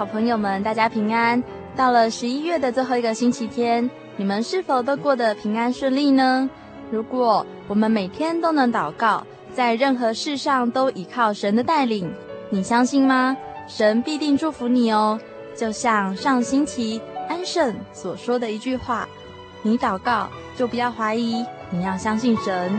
好朋友们，大家平安！到了十一月的最后一个星期天，你们是否都过得平安顺利呢？如果我们每天都能祷告，在任何事上都依靠神的带领，你相信吗？神必定祝福你哦。就像上星期安圣所说的一句话：“你祷告就不要怀疑，你要相信神。”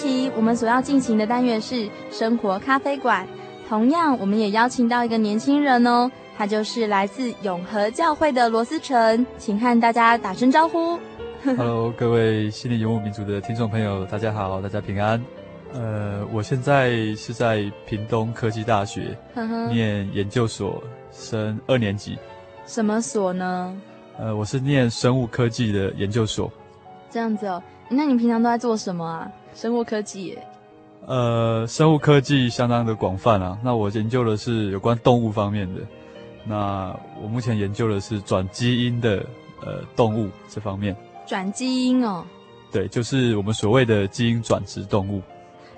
期我们所要进行的单元是生活咖啡馆，同样我们也邀请到一个年轻人哦，他就是来自永和教会的罗思成，请和大家打声招呼。Hello，各位心灵游牧民族的听众朋友，大家好，大家平安。呃，我现在是在屏东科技大学念研究所，升二年级。什么所呢？呃，我是念生物科技的研究所。这样子哦，那你平常都在做什么啊？生物科技耶，呃，生物科技相当的广泛啊。那我研究的是有关动物方面的。那我目前研究的是转基因的呃动物这方面。转基因哦？对，就是我们所谓的基因转殖动物。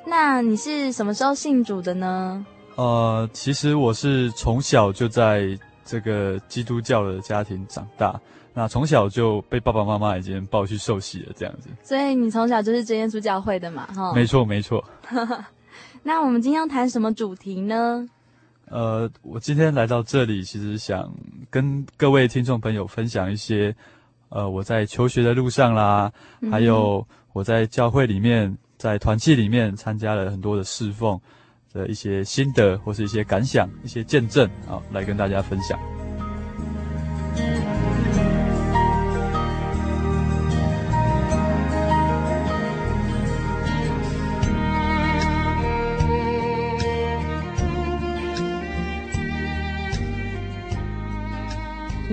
那你是什么时候信主的呢？呃，其实我是从小就在这个基督教的家庭长大。那从小就被爸爸妈妈已经抱去受洗了，这样子。所以你从小就是真耶稣教会的嘛，哈。没错，没错。那我们今天要谈什么主题呢？呃，我今天来到这里，其实想跟各位听众朋友分享一些，呃，我在求学的路上啦，嗯、还有我在教会里面，在团契里面参加了很多的侍奉的一些心得，或是一些感想、一些见证啊，来跟大家分享。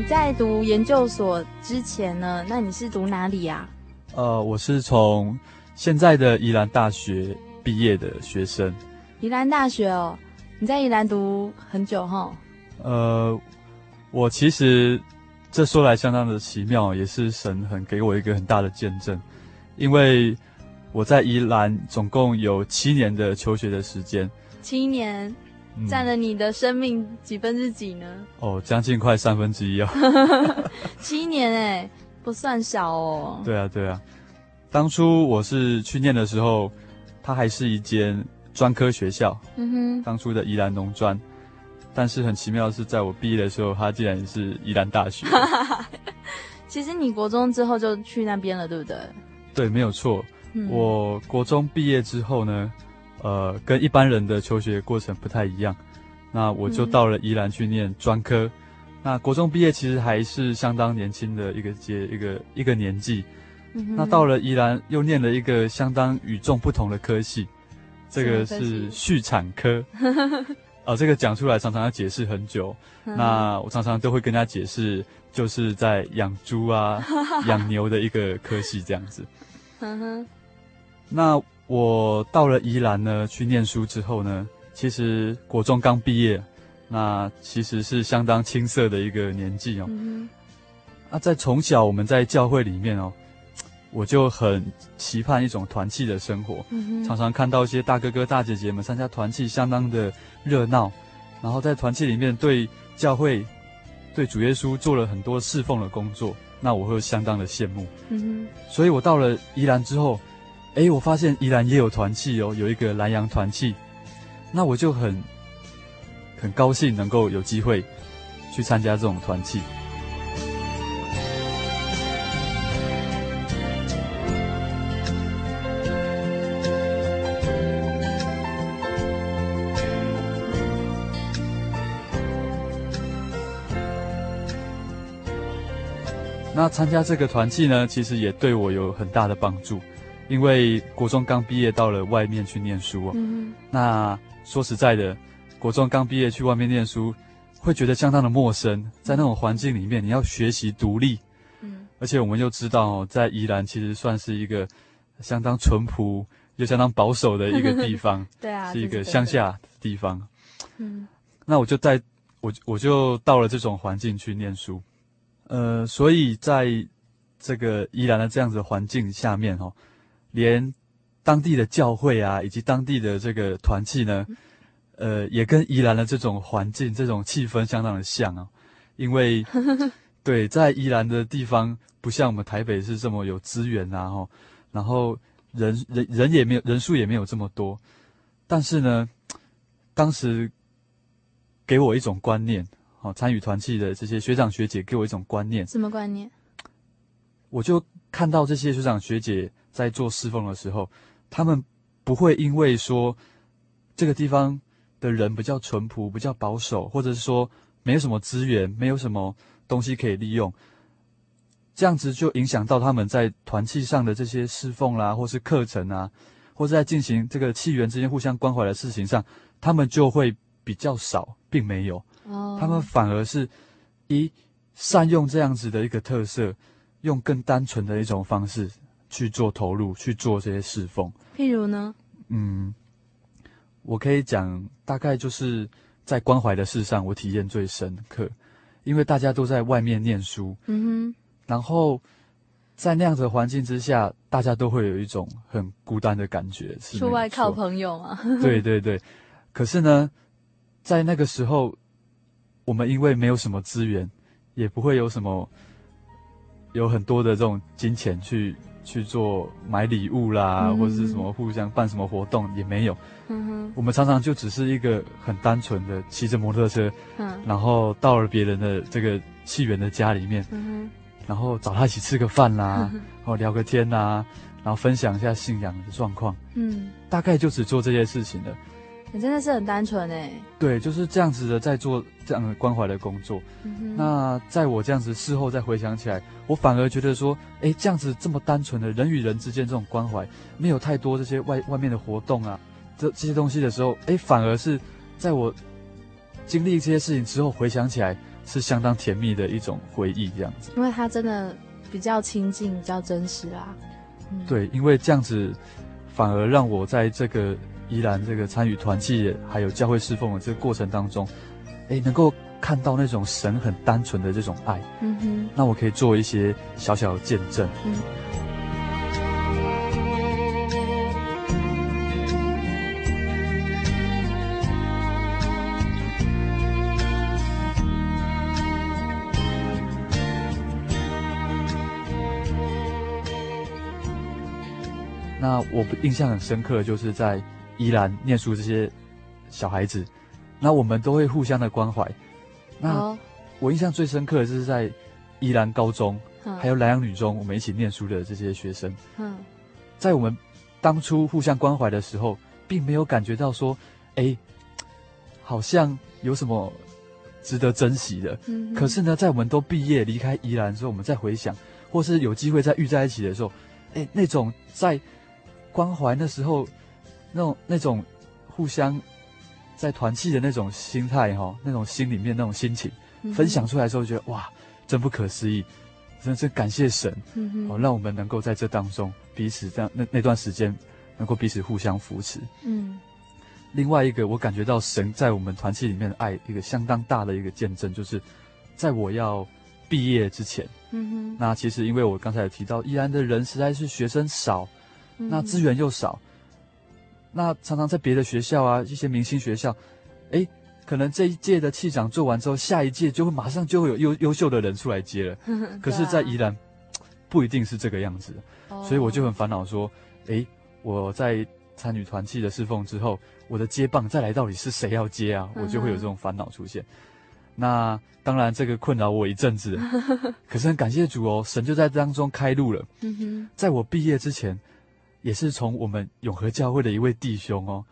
在读研究所之前呢，那你是读哪里呀？呃，我是从现在的宜兰大学毕业的学生。宜兰大学哦，你在宜兰读很久哈？呃，我其实这说来相当的奇妙，也是神很给我一个很大的见证，因为我在宜兰总共有七年的求学的时间。七年。占了你的生命几分之几呢？哦，将近快三分之一哦。七年哎，不算少哦。对啊，对啊。当初我是去念的时候，它还是一间专科学校。嗯哼。当初的宜兰农专，但是很奇妙的是，在我毕业的时候，它竟然是宜兰大学。其实你国中之后就去那边了，对不对？对，没有错。嗯。我国中毕业之后呢？呃，跟一般人的求学过程不太一样，那我就到了宜兰去念专科。嗯、那国中毕业其实还是相当年轻的一个阶一个一个年纪。嗯、那到了宜兰又念了一个相当与众不同的科系，这个是畜产科。呃，这个讲出来常常要解释很久。嗯、那我常常都会跟他解释，就是在养猪啊、养牛的一个科系这样子。嗯哼。那我到了宜兰呢，去念书之后呢，其实国中刚毕业，那其实是相当青涩的一个年纪哦。嗯那、啊、在从小我们在教会里面哦，我就很期盼一种团契的生活，嗯、常常看到一些大哥哥大姐姐们参加团契，相当的热闹，然后在团契里面对教会、对主耶稣做了很多侍奉的工作，那我会相当的羡慕。嗯、所以我到了宜兰之后，诶，我发现宜兰也有团契哦，有一个南洋团契，那我就很很高兴能够有机会去参加这种团契。那参加这个团契呢，其实也对我有很大的帮助，因为国中刚毕业到了外面去念书哦。嗯。那说实在的，国中刚毕业去外面念书，会觉得相当的陌生，在那种环境里面，你要学习独立。嗯。而且我们又知道哦，在宜兰其实算是一个相当淳朴又相当保守的一个地方。对啊。是一个乡下的地方。嗯。那我就在我我就到了这种环境去念书。呃，所以在这个宜兰的这样子的环境下面，哦，连当地的教会啊，以及当地的这个团契呢，呃，也跟宜兰的这种环境、这种气氛相当的像啊。因为，对，在宜兰的地方，不像我们台北是这么有资源啊，吼，然后人人人也没有人数也没有这么多，但是呢，当时给我一种观念。好，参与团契的这些学长学姐给我一种观念。什么观念？我就看到这些学长学姐在做侍奉的时候，他们不会因为说这个地方的人比较淳朴、比较保守，或者是说没有什么资源、没有什么东西可以利用，这样子就影响到他们在团契上的这些侍奉啦，或是课程啊，或者在进行这个契缘之间互相关怀的事情上，他们就会比较少，并没有。他们反而是，一善用这样子的一个特色，用更单纯的一种方式去做投入，去做这些侍奉。譬如呢？嗯，我可以讲，大概就是在关怀的事上，我体验最深刻，因为大家都在外面念书，嗯哼，然后在那样子的环境之下，大家都会有一种很孤单的感觉。出外靠朋友 嘛？对对对。可是呢，在那个时候。我们因为没有什么资源，也不会有什么有很多的这种金钱去去做买礼物啦，嗯、或者是什么互相办什么活动也没有。嗯哼，我们常常就只是一个很单纯的骑着摩托车，嗯，然后到了别人的这个戏园的家里面，嗯哼，然后找他一起吃个饭啦，嗯、然后聊个天啦，然后分享一下信仰的状况，嗯，大概就只做这些事情了。你真的是很单纯哎，对，就是这样子的，在做这样的关怀的工作。嗯、那在我这样子事后再回想起来，我反而觉得说，哎，这样子这么单纯的人与人之间这种关怀，没有太多这些外外面的活动啊，这这些东西的时候，哎，反而是在我经历这些事情之后回想起来，是相当甜蜜的一种回忆，这样子。因为它真的比较亲近，比较真实啊。嗯、对，因为这样子反而让我在这个。宜兰这个参与团契还有教会侍奉的这个过程当中，诶，能够看到那种神很单纯的这种爱，嗯哼，那我可以做一些小小的见证。嗯那我印象很深刻，就是在。宜兰念书这些小孩子，那我们都会互相的关怀。那我印象最深刻的就是在宜兰高中，还有南阳女中，我们一起念书的这些学生。嗯在我们当初互相关怀的时候，并没有感觉到说，哎，好像有什么值得珍惜的。嗯可是呢，在我们都毕业离开宜兰之后，我们再回想，或是有机会再遇在一起的时候，哎，那种在关怀那时候。那种那种互相在团契的那种心态哈，那种心里面那种心情，分享出来的时候，觉得哇，真不可思议，真是感谢神，嗯哦，让我们能够在这当中彼此这样那那段时间能够彼此互相扶持。嗯，另外一个我感觉到神在我们团契里面的爱，一个相当大的一个见证，就是在我要毕业之前，嗯哼，那其实因为我刚才有提到，依然的人实在是学生少，那资源又少。那常常在别的学校啊，一些明星学校，哎，可能这一届的气长做完之后，下一届就会马上就会有优优秀的人出来接了。可是，在宜兰，不一定是这个样子，所以我就很烦恼说，哎，我在参与团契的侍奉之后，我的接棒再来到底是谁要接啊？我就会有这种烦恼出现。那当然，这个困扰我一阵子，可是很感谢主哦，神就在当中开路了。在我毕业之前。也是从我们永和教会的一位弟兄哦，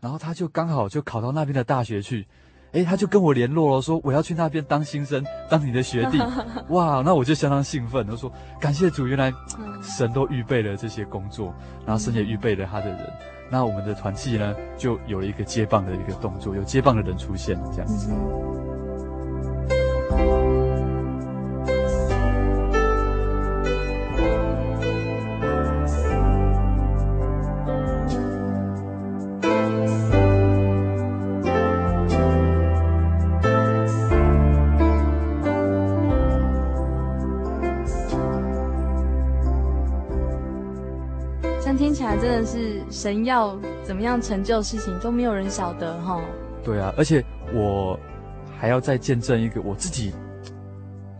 然后他就刚好就考到那边的大学去，哎，他就跟我联络了，说我要去那边当新生，当你的学弟，哇，那我就相当兴奋，我说感谢主，原来神都预备了这些工作，然后神也预备了他的人，那我们的团契呢就有了一个接棒的一个动作，有接棒的人出现了，这样子。真神要怎么样成就事情都没有人晓得哈。对啊，而且我还要再见证一个我自己，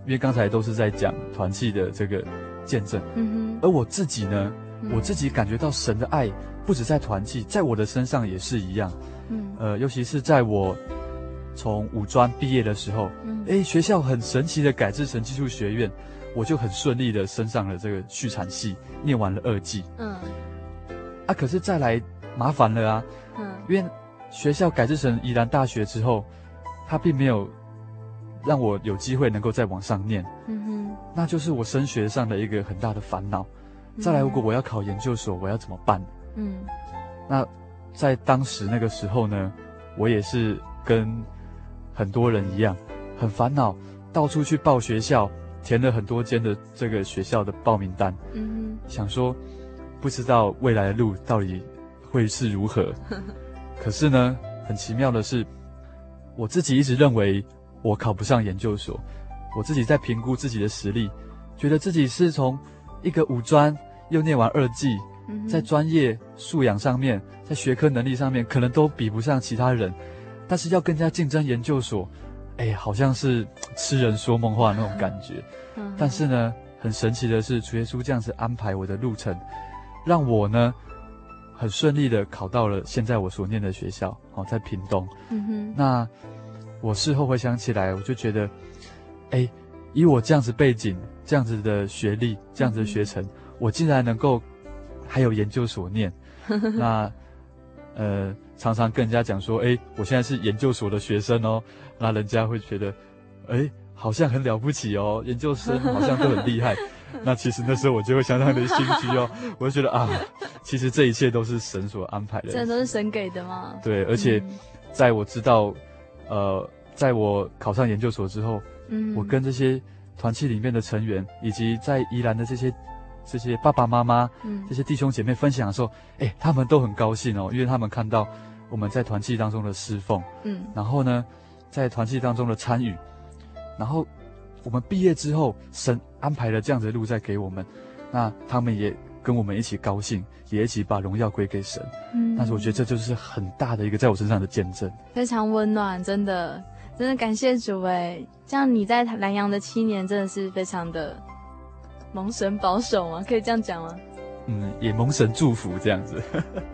因为刚才都是在讲团契的这个见证，嗯哼。而我自己呢，嗯、我自己感觉到神的爱不止在团契，在我的身上也是一样。嗯，呃，尤其是在我从五专毕业的时候，嗯，哎，学校很神奇的改制成技术学院，我就很顺利的升上了这个续产系，念完了二技。嗯。啊，可是再来麻烦了啊！嗯，因为学校改制成宜兰大学之后，他并没有让我有机会能够再往上念。嗯哼，那就是我升学上的一个很大的烦恼。再来，如果我要考研究所，我要怎么办？嗯，那在当时那个时候呢，我也是跟很多人一样，很烦恼，到处去报学校，填了很多间的这个学校的报名单。嗯哼，想说。不知道未来的路到底会是如何，可是呢，很奇妙的是，我自己一直认为我考不上研究所，我自己在评估自己的实力，觉得自己是从一个五专又念完二技，在专业素养上面，在学科能力上面，可能都比不上其他人，但是要更加竞争研究所，哎，好像是痴人说梦话那种感觉。但是呢，很神奇的是，主耶稣这样子安排我的路程。让我呢很顺利的考到了现在我所念的学校，哦，在屏东。嗯哼。那我事后回想起来，我就觉得，哎，以我这样子背景、这样子的学历、这样子的学程，嗯、我竟然能够还有研究所念。那呃，常常跟人家讲说，哎，我现在是研究所的学生哦，那人家会觉得，哎，好像很了不起哦，研究生好像都很厉害。那其实那时候我就会相当的心虚哦，我就觉得啊，其实这一切都是神所安排的，这都是神给的吗？对，而且在我知道，嗯、呃，在我考上研究所之后，嗯，我跟这些团契里面的成员，以及在宜兰的这些这些爸爸妈妈，嗯，这些弟兄姐妹分享的时候，哎，他们都很高兴哦，因为他们看到我们在团契当中的侍奉，嗯，然后呢，在团契当中的参与，然后。我们毕业之后，神安排了这样子的路在给我们，那他们也跟我们一起高兴，也一起把荣耀归给神。嗯，但是我觉得这就是很大的一个在我身上的见证，非常温暖，真的，真的感谢主哎，这样你在南洋的七年真的是非常的蒙神保守吗？可以这样讲吗？嗯，也蒙神祝福这样子。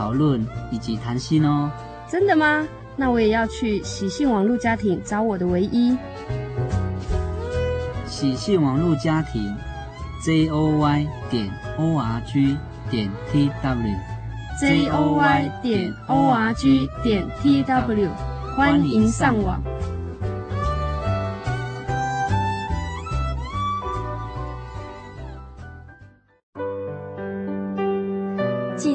讨论以及谈心哦，真的吗？那我也要去喜信网络家庭找我的唯一。喜信网络家庭，j o y 点 o r g 点 t w，j o y 点 o r g 点 t w，欢迎上网。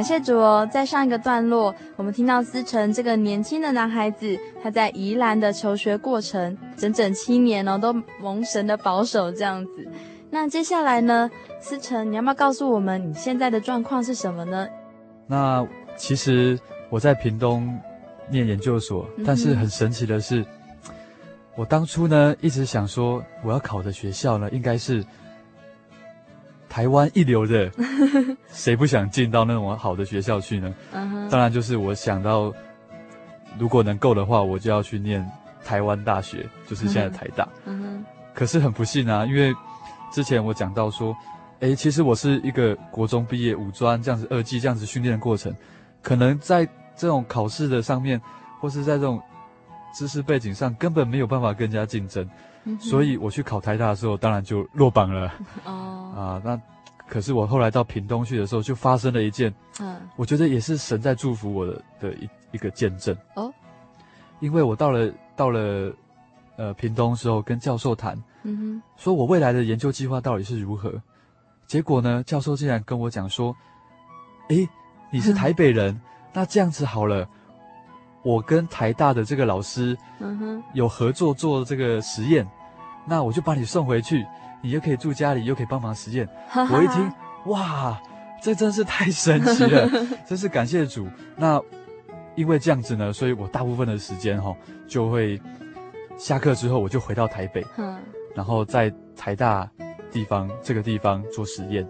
感谢主哦，在上一个段落，我们听到思成这个年轻的男孩子，他在宜兰的求学过程，整整七年哦，都蒙神的保守这样子。那接下来呢，思成，你要不要告诉我们你现在的状况是什么呢？那其实我在屏东念研究所，但是很神奇的是，嗯、我当初呢一直想说，我要考的学校呢应该是。台湾一流的，谁不想进到那种好的学校去呢？Uh huh. 当然，就是我想到，如果能够的话，我就要去念台湾大学，就是现在的台大。Uh huh. 可是很不幸啊，因为之前我讲到说，诶，其实我是一个国中毕业五专这样子二技这样子训练的过程，可能在这种考试的上面，或是在这种知识背景上，根本没有办法跟人家竞争。所以我去考台大的时候，当然就落榜了。哦，啊，那可是我后来到屏东去的时候，就发生了一件，嗯，我觉得也是神在祝福我的的一一个见证哦。因为我到了到了呃屏东时候，跟教授谈，嗯哼，说我未来的研究计划到底是如何。结果呢，教授竟然跟我讲说：“诶，你是台北人，嗯、那这样子好了，我跟台大的这个老师，嗯哼，有合作做这个实验，那我就把你送回去。”你又可以住家里，又可以帮忙实验。我一听，哇，这真是太神奇了，真是感谢主。那因为这样子呢，所以我大部分的时间哈、哦，就会下课之后我就回到台北，然后在台大地方这个地方做实验，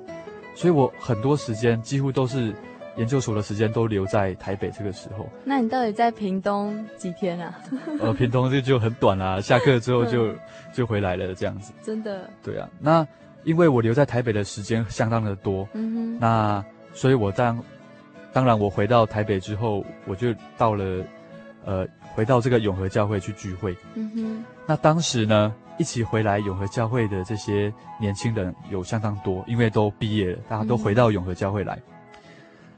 所以我很多时间几乎都是。研究所的时间都留在台北，这个时候。那你到底在屏东几天啊？呃，屏东这就很短啦、啊，下课之后就就回来了，这样子。真的。对啊，那因为我留在台北的时间相当的多，嗯哼，那所以我当当然我回到台北之后，我就到了呃回到这个永和教会去聚会，嗯哼。那当时呢，一起回来永和教会的这些年轻人有相当多，因为都毕业了，大家都回到永和教会来。嗯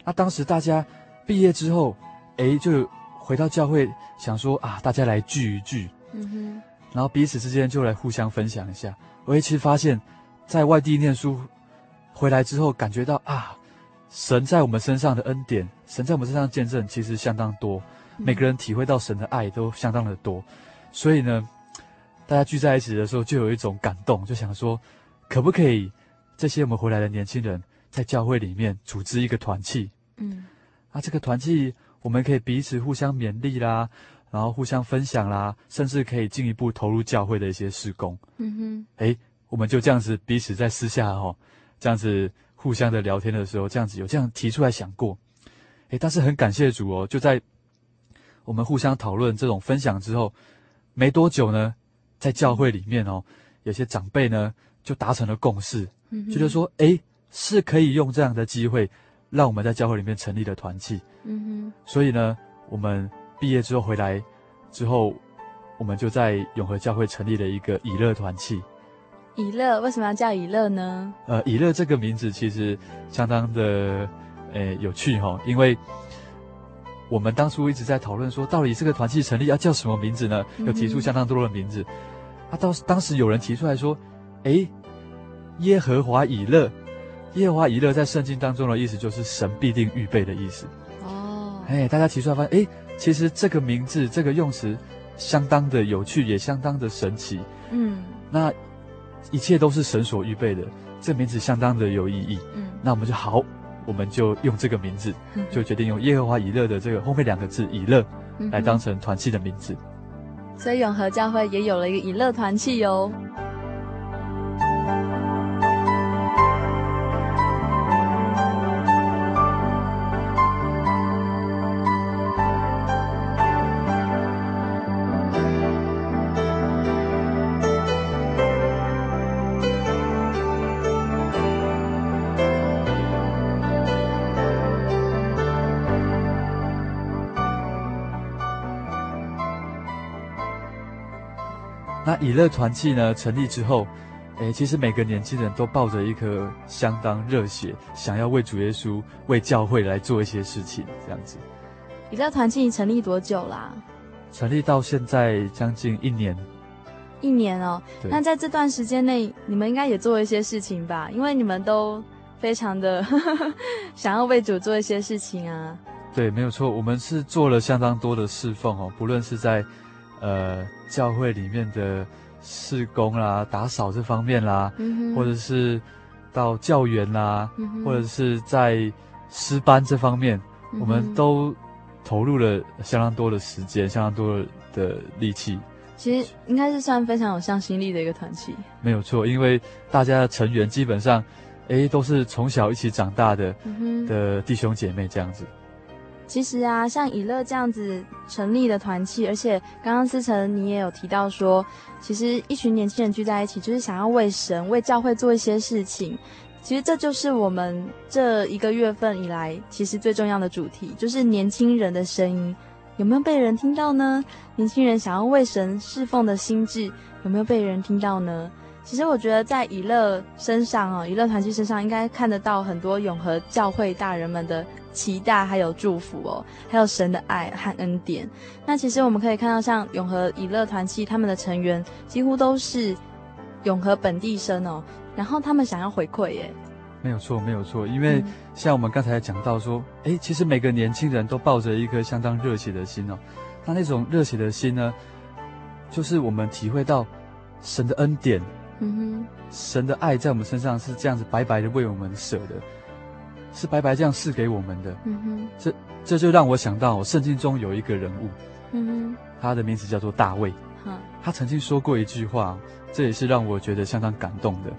那当时大家毕业之后，诶，就回到教会，想说啊，大家来聚一聚，嗯哼，然后彼此之间就来互相分享一下。我其实发现，在外地念书回来之后，感觉到啊，神在我们身上的恩典，神在我们身上见证其实相当多，每个人体会到神的爱都相当的多，所以呢，大家聚在一起的时候，就有一种感动，就想说，可不可以这些我们回来的年轻人，在教会里面组织一个团契，嗯，啊，这个团契我们可以彼此互相勉励啦，然后互相分享啦，甚至可以进一步投入教会的一些事工，嗯哼，哎，我们就这样子彼此在私下哈，这样子互相的聊天的时候，这样子有这样提出来想过，哎，但是很感谢主哦，就在我们互相讨论这种分享之后，没多久呢，在教会里面哦，有些长辈呢就达成了共识，嗯，觉得说，哎。是可以用这样的机会，让我们在教会里面成立了团契。嗯哼。所以呢，我们毕业之后回来之后，我们就在永和教会成立了一个以乐团契。以乐为什么要叫以乐呢？呃，以乐这个名字其实相当的诶有趣哈，因为我们当初一直在讨论说，到底这个团契成立要叫什么名字呢？有提出相当多的名字。嗯、啊，到当时有人提出来说，诶，耶和华以乐。耶和华以乐在圣经当中的意思就是神必定预备的意思。哦，哎，大家提出来发现，哎，其实这个名字这个用词相当的有趣，也相当的神奇。嗯，那一切都是神所预备的，这名字相当的有意义。嗯，那我们就好，我们就用这个名字，就决定用耶和华以乐的这个后面两个字以乐来当成团契的名字。所以永和教会也有了一个以乐团契哟。以乐团契呢成立之后，诶，其实每个年轻人都抱着一颗相当热血，想要为主耶稣、为教会来做一些事情，这样子。以乐团契成立多久啦？成立到现在将近一年。一年哦，那在这段时间内，你们应该也做一些事情吧？因为你们都非常的 想要为主做一些事情啊。对，没有错，我们是做了相当多的侍奉哦，不论是在呃教会里面的。事工啦，打扫这方面啦，嗯、或者是到教员啦，嗯、或者是在师班这方面，嗯，我们都投入了相当多的时间，相当多的力气。其实应该是算非常有向心力的一个团体。没有错，因为大家的成员基本上，诶，都是从小一起长大的，嗯、的弟兄姐妹这样子。其实啊，像以乐这样子成立的团契，而且刚刚思成你也有提到说，其实一群年轻人聚在一起，就是想要为神、为教会做一些事情。其实这就是我们这一个月份以来，其实最重要的主题，就是年轻人的声音有没有被人听到呢？年轻人想要为神侍奉的心志有没有被人听到呢？其实我觉得在以乐身上哦，以乐团契身上应该看得到很多永和教会大人们的期待，还有祝福哦，还有神的爱和恩典。那其实我们可以看到，像永和以乐团契他们的成员几乎都是永和本地生哦，然后他们想要回馈耶。没有错，没有错，因为像我们刚才讲到说，哎、嗯，其实每个年轻人都抱着一颗相当热血的心哦，那那种热血的心呢，就是我们体会到神的恩典。嗯哼，神的爱在我们身上是这样子白白的为我们舍的，是白白这样赐给我们的。嗯哼，这这就让我想到圣经中有一个人物，嗯哼，他的名字叫做大卫。嗯，他曾经说过一句话，这也是让我觉得相当感动的。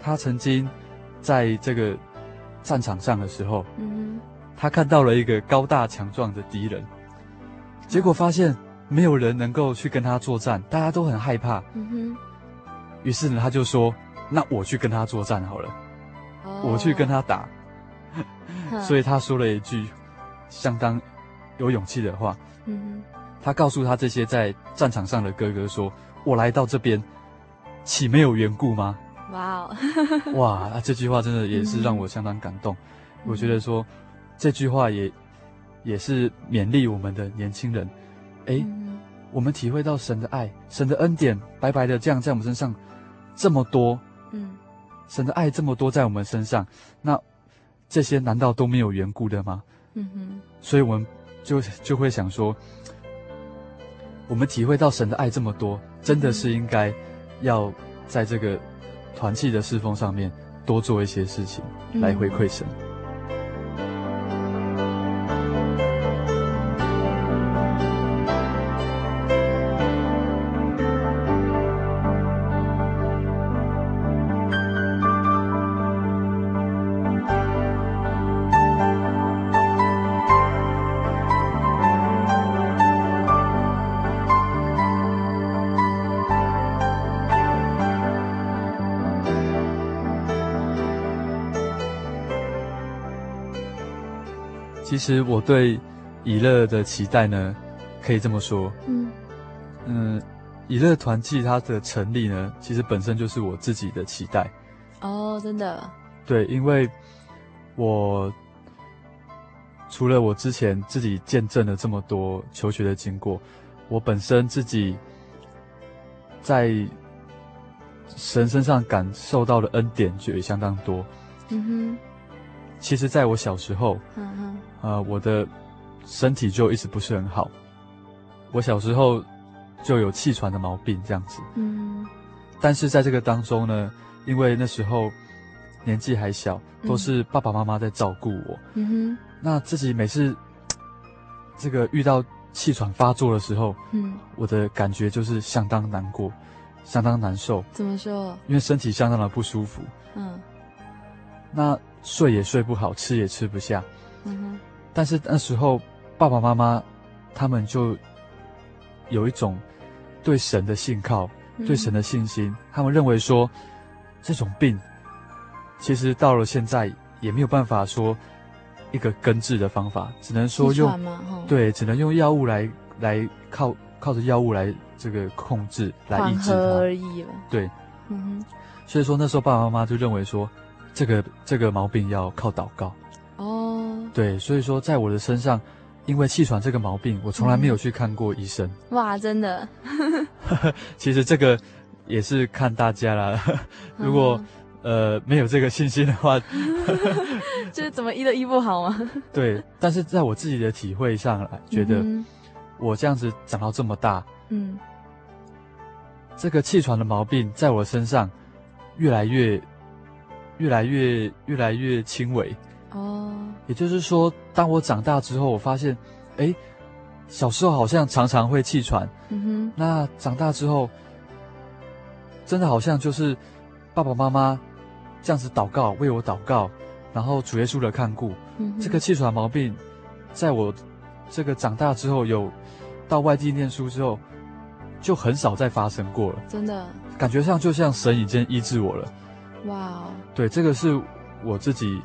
他曾经在这个战场上的时候，嗯哼，他看到了一个高大强壮的敌人，结果发现没有人能够去跟他作战，大家都很害怕。嗯哼。于是呢，他就说：“那我去跟他作战好了，oh. 我去跟他打。”所以他说了一句相当有勇气的话。Mm -hmm. 他告诉他这些在战场上的哥哥说：“我来到这边，岂没有缘故吗？”哇哦哇！哇，这句话真的也是让我相当感动。Mm -hmm. 我觉得说这句话也也是勉励我们的年轻人。哎、欸，mm -hmm. 我们体会到神的爱，神的恩典白白的这样在我们身上。这么多，嗯，神的爱这么多在我们身上，那这些难道都没有缘故的吗？嗯哼，所以我们就就会想说，我们体会到神的爱这么多，真的是应该要在这个团契的侍奉上面多做一些事情来回馈神。其实我对以乐的期待呢，可以这么说，嗯嗯，以乐团契它的成立呢，其实本身就是我自己的期待。哦，真的？对，因为我除了我之前自己见证了这么多求学的经过，我本身自己在神身上感受到的恩典就也相当多。嗯哼，其实在我小时候，嗯哼。呃，我的身体就一直不是很好。我小时候就有气喘的毛病，这样子。嗯。但是在这个当中呢，因为那时候年纪还小，都是爸爸妈妈在照顾我。嗯哼。那自己每次 这个遇到气喘发作的时候，嗯，我的感觉就是相当难过，相当难受。怎么说？因为身体相当的不舒服。嗯。那睡也睡不好，吃也吃不下。嗯哼。但是那时候，爸爸妈妈他们就有一种对神的信靠，嗯、对神的信心。他们认为说，这种病其实到了现在也没有办法说一个根治的方法，只能说用对，只能用药物来来靠靠着药物来这个控制来抑制它而已了。对，嗯哼。所以说那时候爸爸妈妈就认为说，这个这个毛病要靠祷告。哦对，所以说在我的身上，因为气喘这个毛病，我从来没有去看过医生。嗯、哇，真的？其实这个也是看大家啦。如果、嗯、呃没有这个信心的话，就是怎么医都医不好吗？对，但是在我自己的体会上来，觉得我这样子长到这么大，嗯，这个气喘的毛病在我身上越来越、越来越、越来越轻微。哦，也就是说，当我长大之后，我发现，哎，小时候好像常常会气喘，嗯哼，那长大之后，真的好像就是爸爸妈妈这样子祷告，为我祷告，然后主耶稣的看顾，嗯，这个气喘毛病，在我这个长大之后，有到外地念书之后，就很少再发生过了，真的，感觉上就像神已经医治我了，哇哦，对，这个是我自己。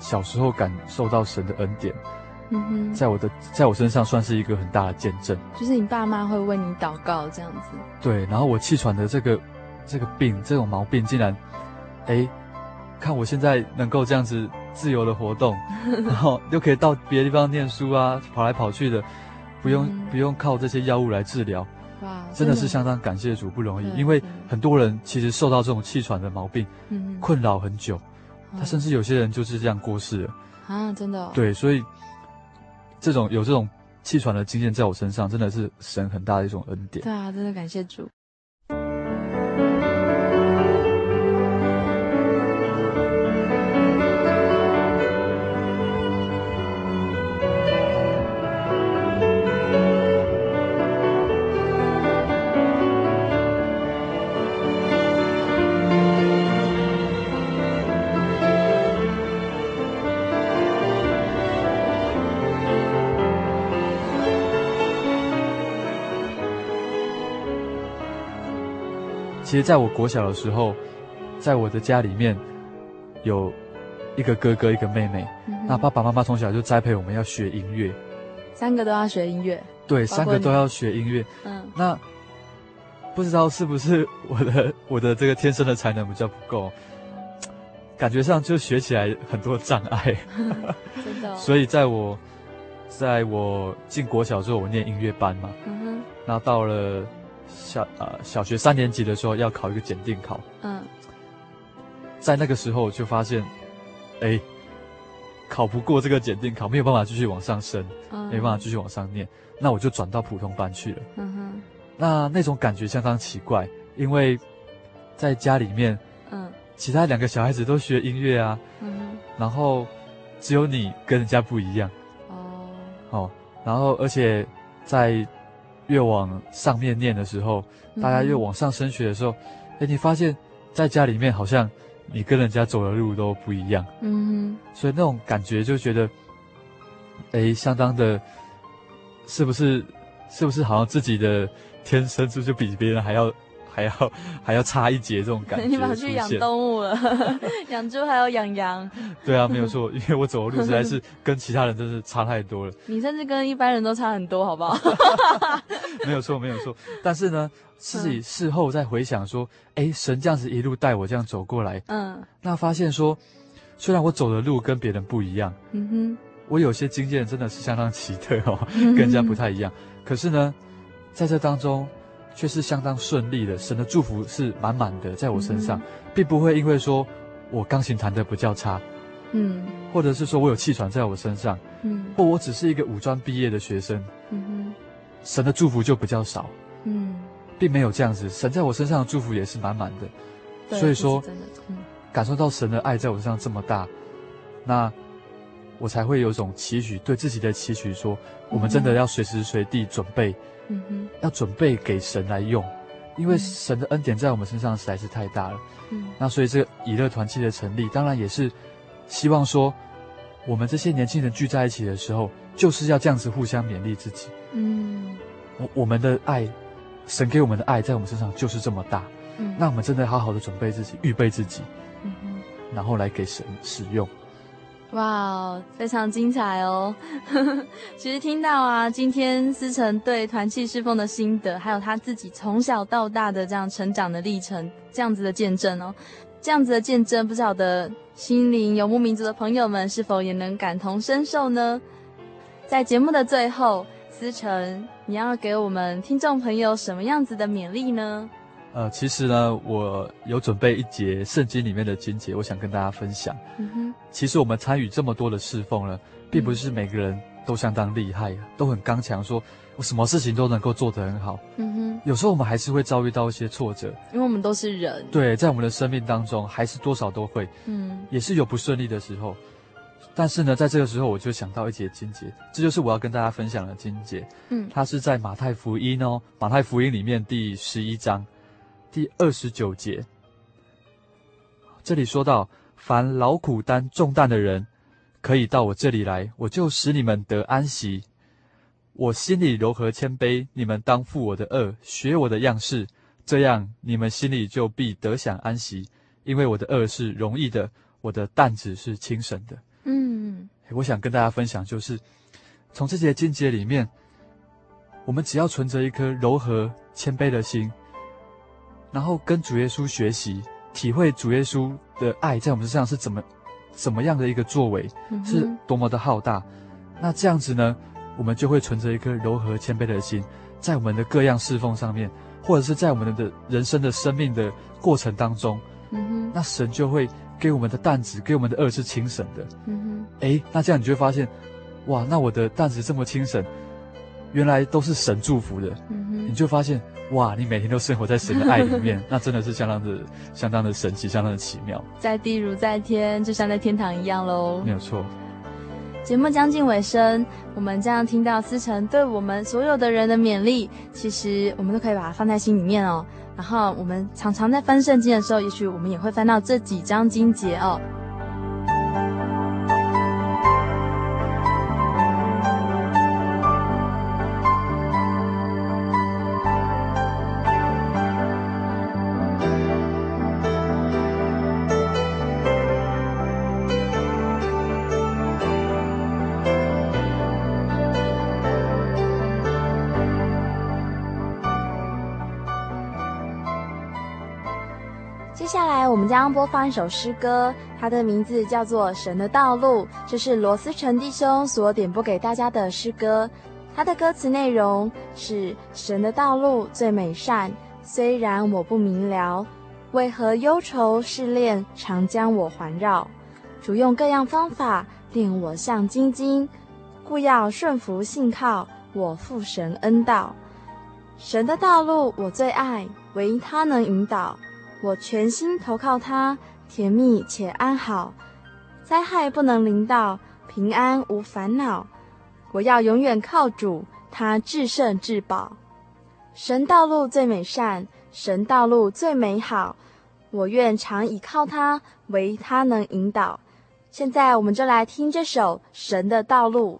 小时候感受到神的恩典，嗯哼，在我的在我身上算是一个很大的见证。就是你爸妈会为你祷告这样子。对，然后我气喘的这个这个病这种毛病竟然，哎，看我现在能够这样子自由的活动，然后 又可以到别的地方念书啊，跑来跑去的，不用、嗯、不用靠这些药物来治疗，哇，真的是相当感谢主，不容易，因为很多人其实受到这种气喘的毛病，嗯，困扰很久，他甚至有些人就是这样过世了，啊，真的、哦，对，所以这种有这种。气喘的经验在我身上，真的是神很大的一种恩典。对啊，真的感谢主。其实，在我国小的时候，在我的家里面，有一个哥哥，一个妹妹。嗯、那爸爸妈妈从小就栽培我们要学音乐，三个都要学音乐。对，三个都要学音乐。嗯，那不知道是不是我的 我的这个天生的才能比较不够，感觉上就学起来很多障碍。真的、哦。所以，在我在我进国小之后，我念音乐班嘛。嗯哼。那到了。小呃小学三年级的时候要考一个检定考，嗯，在那个时候就发现，哎，考不过这个检定考，没有办法继续往上升，嗯，没办法继续往上念，那我就转到普通班去了。嗯哼，那那种感觉相当奇怪，因为在家里面，嗯，其他两个小孩子都学音乐啊，嗯哼，然后只有你跟人家不一样，哦，哦，然后而且在。越往上面念的时候，大家越往上升学的时候，哎、嗯，你发现在家里面好像你跟人家走的路都不一样，嗯，所以那种感觉就觉得，哎，相当的，是不是？是不是好像自己的天生就就比别人还要？还要 还要差一截这种感觉，你跑去养动物了，养猪还要养羊。对啊，没有错，因为我走的路实在是跟其他人真是差太多了。你甚至跟一般人都差很多，好不好？没有错，没有错。但是呢，自己事后再回想说，哎，神这样子一路带我这样走过来，嗯，那发现说，虽然我走的路跟别人不一样，嗯哼，我有些经验真的是相当奇特哦，跟人家不太一样。可是呢，在这当中。却是相当顺利的，神的祝福是满满的在我身上，嗯、并不会因为说我钢琴弹得比较差，嗯，或者是说我有气喘在我身上，嗯，或我只是一个五专毕业的学生，嗯哼，神的祝福就比较少，嗯，并没有这样子，神在我身上的祝福也是满满的，所以说，嗯、感受到神的爱在我身上这么大，那我才会有种期许，对自己的期许说，我们真的要随时随地准备。嗯哼，要准备给神来用，因为神的恩典在我们身上实在是太大了。嗯，那所以这个以乐团契的成立，当然也是希望说，我们这些年轻人聚在一起的时候，就是要这样子互相勉励自己。嗯，我我们的爱，神给我们的爱，在我们身上就是这么大。嗯，那我们真的好好的准备自己，预备自己，嗯哼，然后来给神使用。哇，非常精彩哦！其实听到啊，今天思成对团契侍奉的心得，还有他自己从小到大的这样成长的历程，这样子的见证哦，这样子的见证，不晓得心灵游牧民族的朋友们是否也能感同身受呢？在节目的最后，思成，你要给我们听众朋友什么样子的勉励呢？呃，其实呢，我有准备一节圣经里面的经节，我想跟大家分享。嗯哼，其实我们参与这么多的侍奉呢，并不是每个人都相当厉害，都很刚强，说我什么事情都能够做得很好。嗯哼，有时候我们还是会遭遇到一些挫折，因为我们都是人。对，在我们的生命当中，还是多少都会，嗯，也是有不顺利的时候。但是呢，在这个时候，我就想到一节经节，这就是我要跟大家分享的经节。嗯，它是在马太福音哦，马太福音里面第十一章。第二十九节，这里说到：凡劳苦担重担的人，可以到我这里来，我就使你们得安息。我心里柔和谦卑，你们当负我的恶，学我的样式，这样你们心里就必得享安息。因为我的恶是容易的，我的担子是轻省的。嗯，我想跟大家分享，就是从这些经节里面，我们只要存着一颗柔和谦卑的心。然后跟主耶稣学习，体会主耶稣的爱在我们身上是怎么怎么样的一个作为，嗯是多么的浩大。那这样子呢，我们就会存着一颗柔和谦卑的心，在我们的各样侍奉上面，或者是在我们的人生的生命的过程当中，嗯，那神就会给我们的担子，给我们的轭是轻省的。嗯诶，那这样你就会发现，哇，那我的担子这么轻省，原来都是神祝福的。哼，嗯，你就发现，哇，你每天都生活在神的爱里面，那真的是相当的、相当的神奇，相当的奇妙，在地如在天，就像在天堂一样喽没。有错。节目将近尾声，我们这样听到思成对我们所有的人的勉励，其实我们都可以把它放在心里面哦。然后我们常常在翻圣经的时候，也许我们也会翻到这几章经节哦。将播放一首诗歌，它的名字叫做《神的道路》，这是罗思成弟兄所点播给大家的诗歌。它的歌词内容是：神的道路最美善，虽然我不明了，为何忧愁试炼常将我环绕？主用各样方法令我像精金，故要顺服信靠我父神恩道。神的道路我最爱，唯他能引导。我全心投靠他，甜蜜且安好，灾害不能临到，平安无烦恼。我要永远靠主，他至圣至宝。神道路最美善，神道路最美好。我愿常倚靠他，唯他能引导。现在我们就来听这首《神的道路》。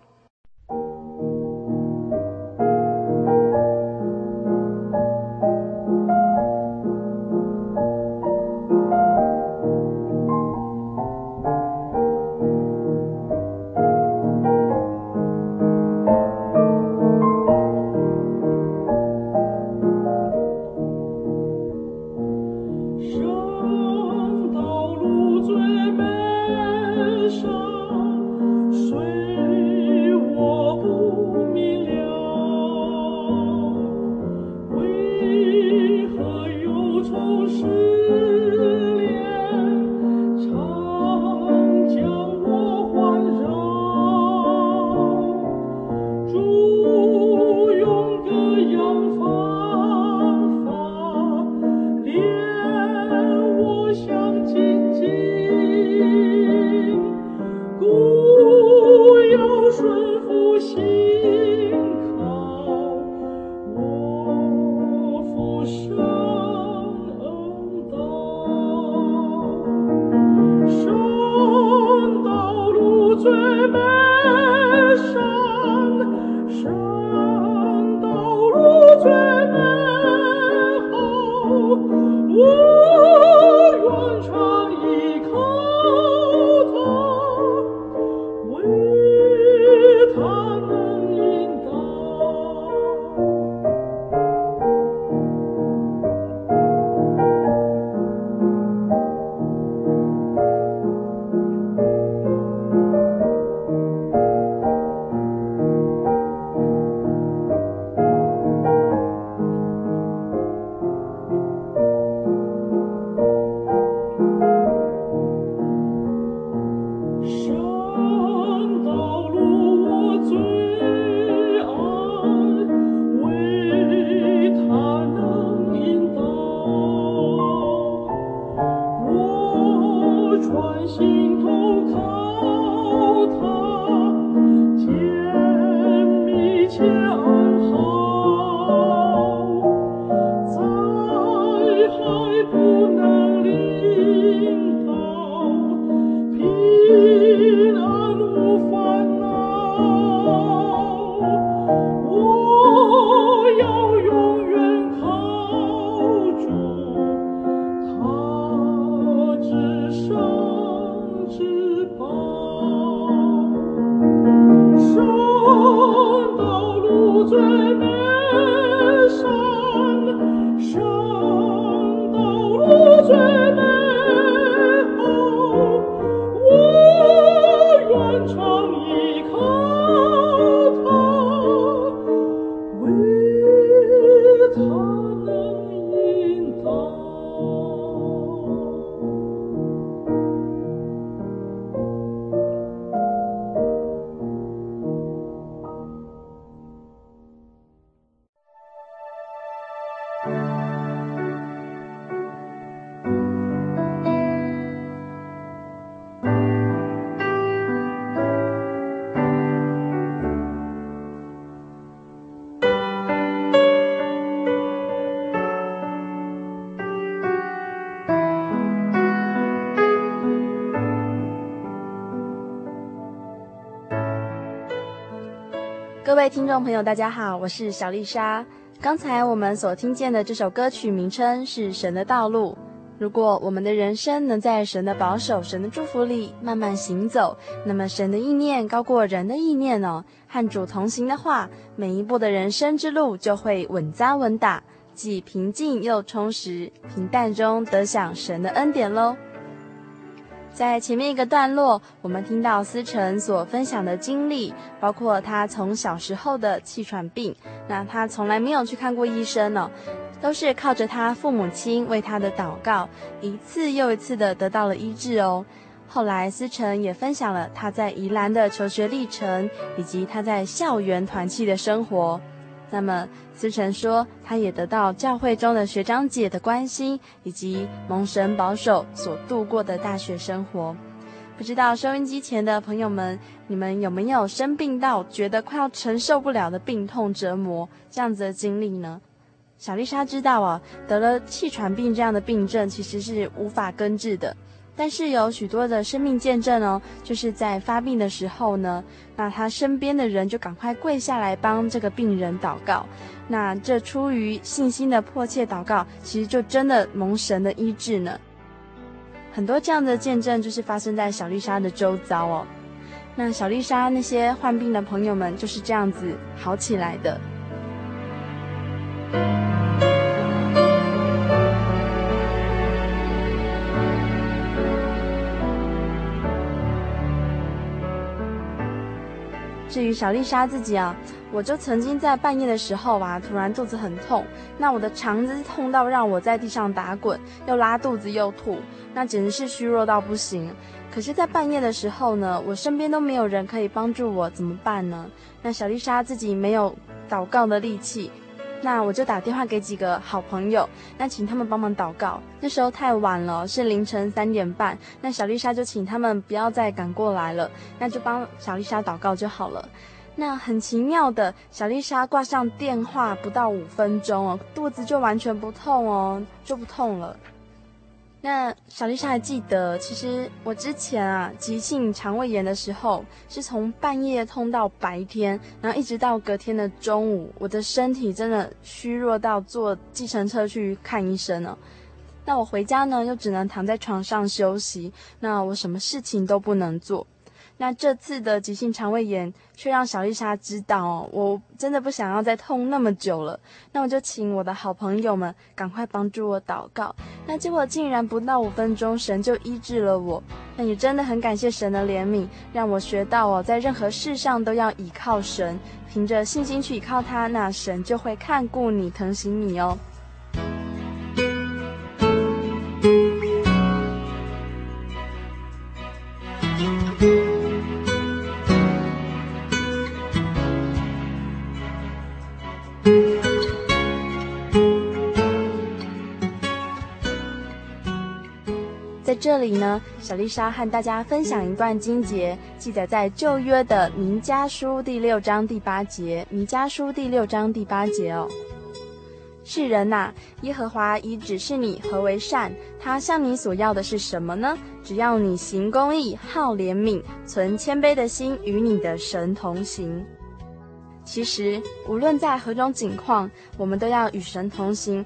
各位听众朋友，大家好，我是小丽莎。刚才我们所听见的这首歌曲名称是《神的道路》。如果我们的人生能在神的保守、神的祝福里慢慢行走，那么神的意念高过人的意念哦。和主同行的话，每一步的人生之路就会稳扎稳打，既平静又充实，平淡中得享神的恩典喽。在前面一个段落，我们听到思成所分享的经历，包括他从小时候的气喘病，那他从来没有去看过医生呢，都是靠着他父母亲为他的祷告，一次又一次的得到了医治哦。后来思成也分享了他在宜兰的求学历程，以及他在校园团契的生活。那么，思成说，他也得到教会中的学长姐的关心，以及蒙神保守所度过的大学生活。不知道收音机前的朋友们，你们有没有生病到觉得快要承受不了的病痛折磨这样子的经历呢？小丽莎知道啊，得了气喘病这样的病症，其实是无法根治的。但是有许多的生命见证哦，就是在发病的时候呢，那他身边的人就赶快跪下来帮这个病人祷告。那这出于信心的迫切祷告，其实就真的蒙神的医治呢。很多这样的见证就是发生在小丽莎的周遭哦。那小丽莎那些患病的朋友们就是这样子好起来的。至于小丽莎自己啊，我就曾经在半夜的时候啊，突然肚子很痛，那我的肠子痛到让我在地上打滚，又拉肚子又吐，那简直是虚弱到不行。可是，在半夜的时候呢，我身边都没有人可以帮助我，怎么办呢？那小丽莎自己没有祷告的力气。那我就打电话给几个好朋友，那请他们帮忙祷告。那时候太晚了，是凌晨三点半。那小丽莎就请他们不要再赶过来了，那就帮小丽莎祷告就好了。那很奇妙的，小丽莎挂上电话不到五分钟哦，肚子就完全不痛哦，就不痛了。那小丽莎还记得，其实我之前啊急性肠胃炎的时候，是从半夜痛到白天，然后一直到隔天的中午，我的身体真的虚弱到坐计程车去看医生了。那我回家呢，又只能躺在床上休息，那我什么事情都不能做。那这次的急性肠胃炎却让小丽莎知道哦，我真的不想要再痛那么久了。那我就请我的好朋友们赶快帮助我祷告。那结果竟然不到五分钟，神就医治了我。那也真的很感谢神的怜悯，让我学到哦，在任何事上都要倚靠神，凭着信心去倚靠他，那神就会看顾你、疼惜你哦。这里呢，小丽莎和大家分享一段经节，记载在旧约的弥迦书第六章第八节。弥迦书第六章第八节哦，世人呐，耶和华已指示你何为善，他向你所要的是什么呢？只要你行公义，好怜悯，存谦卑的心，与你的神同行。其实，无论在何种境况，我们都要与神同行。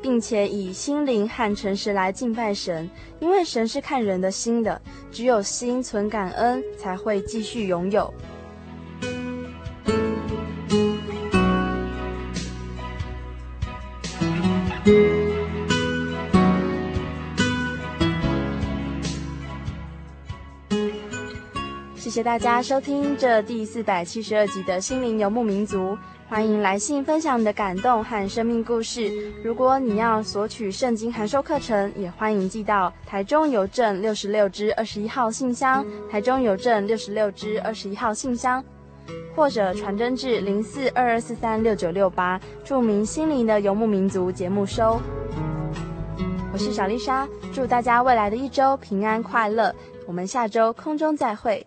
并且以心灵和诚实来敬拜神因为神是看人的心的只有心存感恩才会继续拥有。谢谢大家收听这第四百七十二集的心灵游牧民族。欢迎来信分享你的感动和生命故事。如果你要索取圣经函授课程，也欢迎寄到台中邮政六十六支二十一号信箱，台中邮政六十六支二十一号信箱，或者传真至零四二二四三六九六八，注明“心灵的游牧民族”节目收。我是小丽莎，祝大家未来的一周平安快乐。我们下周空中再会。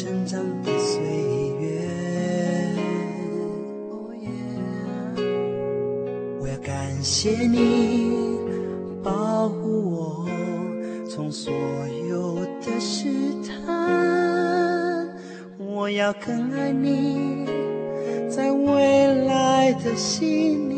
成长的岁月。哦耶我要感谢你，保护我从所有的试探。我要更爱你。在未来的信念。